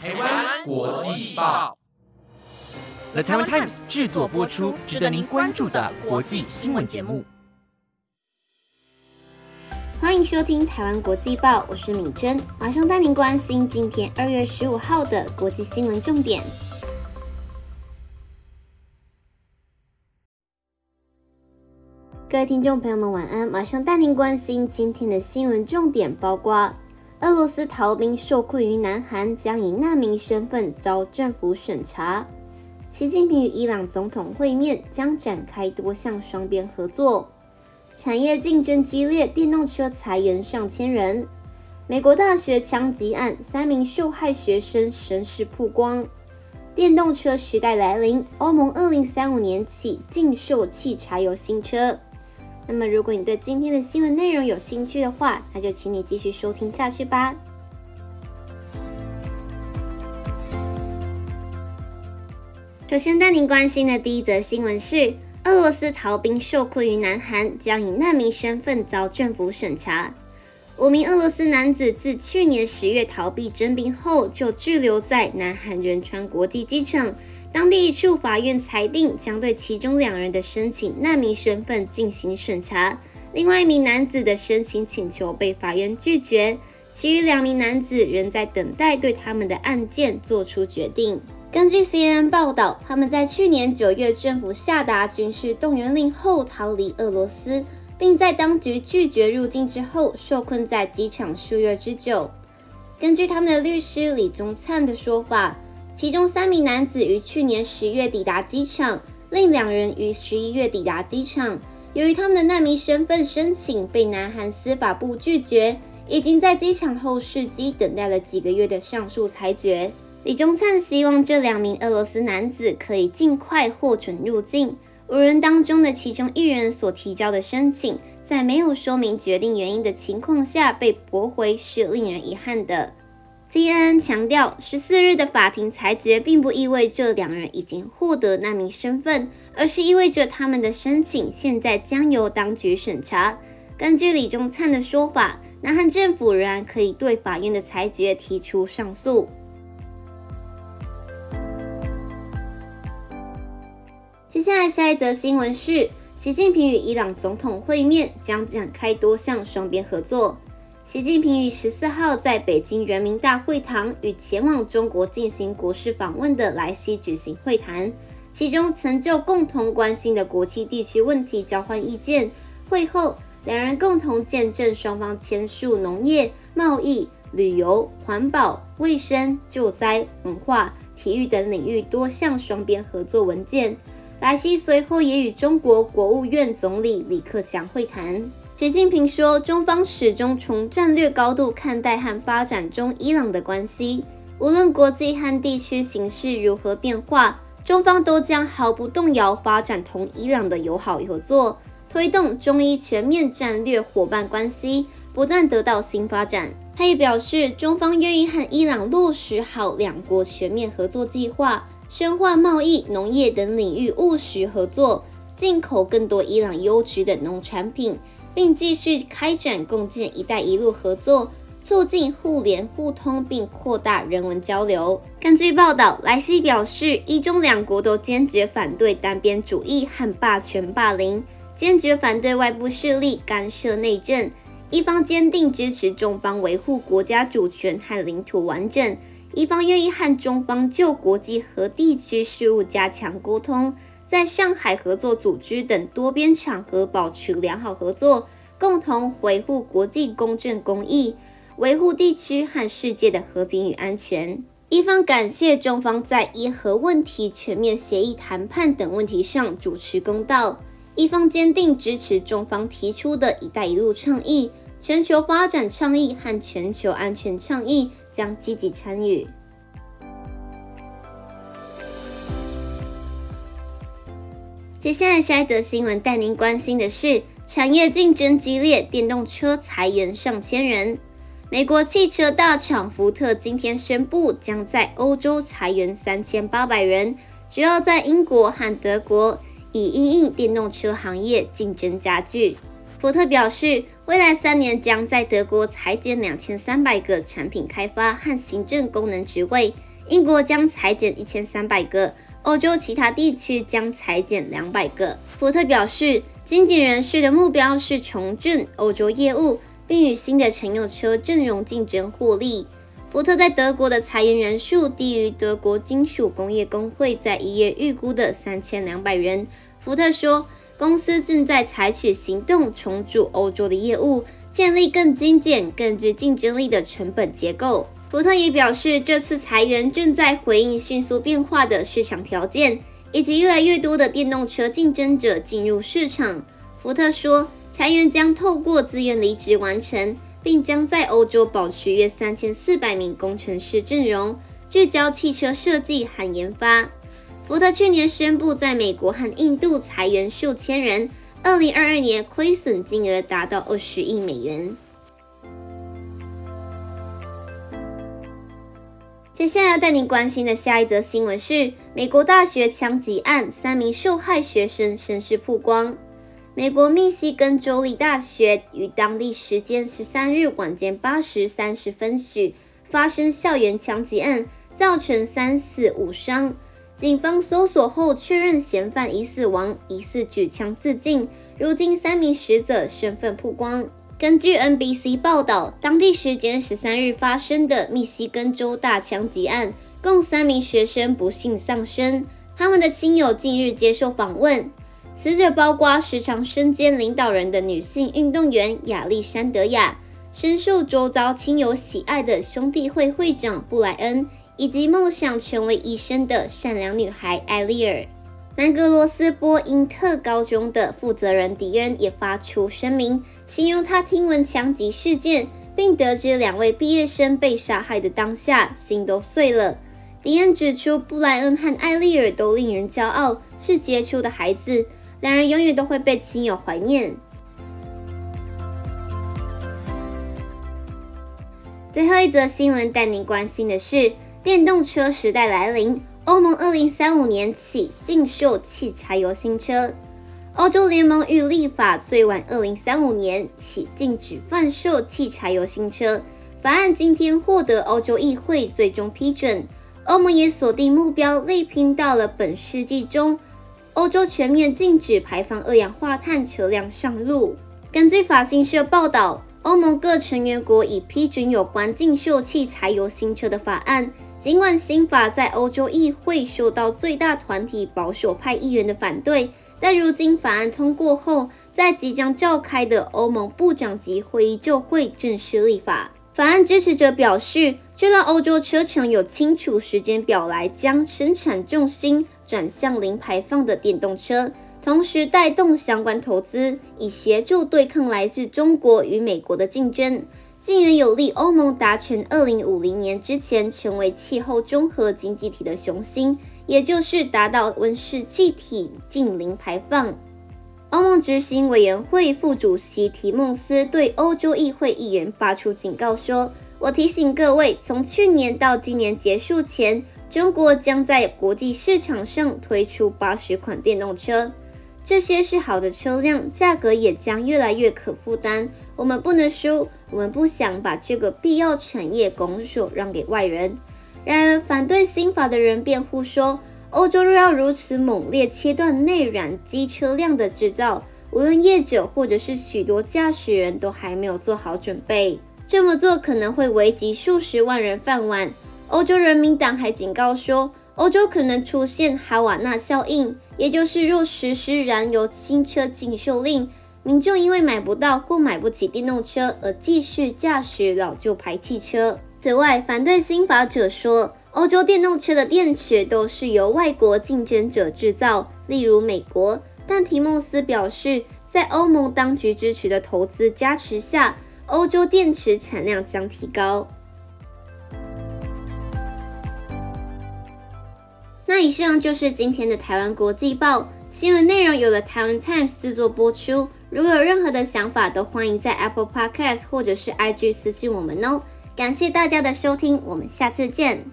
台湾国际报，The Taiwan Times 制作播出，值得您关注的国际新闻节目。欢迎收听台湾国际报，我是敏珍，马上带您关心今天二月十五号的国际新闻重点。各位听众朋友们，晚安！马上带您关心今天的新闻重点，包括。俄罗斯逃兵受困于南韩，将以难民身份遭政府审查。习近平与伊朗总统会面，将展开多项双边合作。产业竞争激烈，电动车裁员上千人。美国大学枪击案，三名受害学生身世曝光。电动车时代来临，欧盟二零三五年起禁售汽柴油新车。那么，如果你对今天的新闻内容有兴趣的话，那就请你继续收听下去吧。首先带您关心的第一则新闻是：俄罗斯逃兵受困于南韩，将以难民身份遭政府审查。五名俄罗斯男子自去年十月逃避征兵后，就滞留在南韩仁川国际机场。当地一处法院裁定，将对其中两人的申请难民身份进行审查。另外一名男子的申请请求被法院拒绝，其余两名男子仍在等待对他们的案件做出决定。根据 CNN 报道，他们在去年九月政府下达军事动员令后逃离俄罗斯，并在当局拒绝入境之后受困在机场数月之久。根据他们的律师李宗灿的说法。其中三名男子于去年十月抵达机场，另两人于十一月抵达机场。由于他们的难民身份申请被南韩司法部拒绝，已经在机场候试机等待了几个月的上诉裁决。李宗灿希望这两名俄罗斯男子可以尽快获准入境。五人当中的其中一人所提交的申请，在没有说明决定原因的情况下被驳回，是令人遗憾的。CNN 强调，十四日的法庭裁决并不意味着两人已经获得难民身份，而是意味着他们的申请现在将由当局审查。根据李中灿的说法，南韩政府仍然可以对法院的裁决提出上诉。接下来下一则新闻是，习近平与伊朗总统会面，将展开多项双边合作。习近平于十四号在北京人民大会堂与前往中国进行国事访问的莱西举行会谈，其中曾就共同关心的国际地区问题交换意见。会后，两人共同见证双方签署农业、贸易、旅游、环保、卫生、救灾、文化、体育等领域多项双边合作文件。莱西随后也与中国国务院总理李克强会谈。习近平说：“中方始终从战略高度看待和发展中伊朗的关系，无论国际和地区形势如何变化，中方都将毫不动摇发展同伊朗的友好合作，推动中伊全面战略伙伴关系不断得到新发展。”他也表示，中方愿意和伊朗落实好两国全面合作计划，深化贸易、农业等领域务实合作，进口更多伊朗优质的农产品。并继续开展共建“一带一路”合作，促进互联互通，并扩大人文交流。根据报道，莱西表示，一中两国都坚决反对单边主义和霸权霸凌，坚决反对外部势力干涉内政。一方坚定支持中方维护国家主权和领土完整，一方愿意和中方就国际和地区事务加强沟通。在上海合作组织等多边场合保持良好合作，共同维护国际公正公义，维护地区和世界的和平与安全。一方感谢中方在伊核问题全面协议谈判等问题上主持公道，一方坚定支持中方提出的一带一路倡议、全球发展倡议和全球安全倡议，将积极参与。接下来下一则新闻带您关心的是，产业竞争激烈，电动车裁员上千人。美国汽车大厂福特今天宣布，将在欧洲裁员三千八百人，主要在英国和德国，以因应电动车行业竞争加剧。福特表示，未来三年将在德国裁减两千三百个产品开发和行政功能职位，英国将裁减一千三百个，欧洲其他地区将裁减两百个。福特表示，经纪人士的目标是重振欧洲业务，并与新的乘用车阵容竞争获利。福特在德国的裁员人数低于德国金属工业工会在一月预估的三千两百人。福特说，公司正在采取行动重组欧洲的业务，建立更精简、更具竞争力的成本结构。福特也表示，这次裁员正在回应迅速变化的市场条件，以及越来越多的电动车竞争者进入市场。福特说，裁员将透过自愿离职完成。并将在欧洲保持约三千四百名工程师阵容，聚焦汽车设计和研发。福特去年宣布在美国和印度裁员数千人，二零二二年亏损金额达到二十亿美元。接下来要带您关心的下一则新闻是：美国大学枪击案，三名受害学生身世曝光。美国密西根州立大学于当地时间十三日晚间八时三十分许发生校园枪击案，造成三死五伤。警方搜索后确认嫌犯已死亡，疑似举枪自尽。如今三名死者身份曝光。根据 NBC 报道，当地时间十三日发生的密西根州大枪击案，共三名学生不幸丧生。他们的亲友近日接受访问。死者包括时常身兼领导人的女性运动员亚历山德亚，深受周遭亲友喜爱的兄弟会会长布莱恩，以及梦想成为医生的善良女孩艾丽尔。南格罗斯波因特高中的负责人迪恩也发出声明，形容他听闻枪击事件，并得知两位毕业生被杀害的当下，心都碎了。迪恩指出，布莱恩和艾丽尔都令人骄傲，是杰出的孩子。两人永远都会被亲友怀念。最后一则新闻带您关心的是，电动车时代来临，欧盟二零三五年起禁售汽柴油新车。欧洲联盟预立法最晚二零三五年起禁止贩售汽柴油新车。法案今天获得欧洲议会最终批准。欧盟也锁定目标，力拼到了本世纪中。欧洲全面禁止排放二氧化碳车辆上路。根据法新社报道，欧盟各成员国已批准有关禁售汽柴油新车的法案。尽管新法在欧洲议会受到最大团体保守派议员的反对，但如今法案通过后，在即将召开的欧盟部长级会议就会正式立法。法案支持者表示，这让欧洲车厂有清楚时间表来将生产重心。转向零排放的电动车，同时带动相关投资，以协助对抗来自中国与美国的竞争，进而有利欧盟达成二零五零年之前成为气候综合经济体的雄心，也就是达到温室气体净零排放。欧盟执行委员会副主席提梦斯对欧洲议会议员发出警告说：“我提醒各位，从去年到今年结束前。”中国将在国际市场上推出八十款电动车，这些是好的车辆，价格也将越来越可负担。我们不能输，我们不想把这个必要产业拱手让给外人。然而，反对新法的人辩护说，欧洲若要如此猛烈切断内燃机车辆的制造，无论业者或者是许多驾驶人都还没有做好准备，这么做可能会危及数十万人饭碗。欧洲人民党还警告说，欧洲可能出现哈瓦那效应，也就是若实施燃油新车禁售令，民众因为买不到或买不起电动车而继续驾驶老旧牌汽车。此外，反对新法者说，欧洲电动车的电池都是由外国竞争者制造，例如美国。但提莫斯表示，在欧盟当局支持的投资加持下，欧洲电池产量将提高。那以上就是今天的台湾国际报新闻内容，有了台湾 Times 制作播出。如果有任何的想法，都欢迎在 Apple Podcast 或者是 IG 私信我们哦。感谢大家的收听，我们下次见。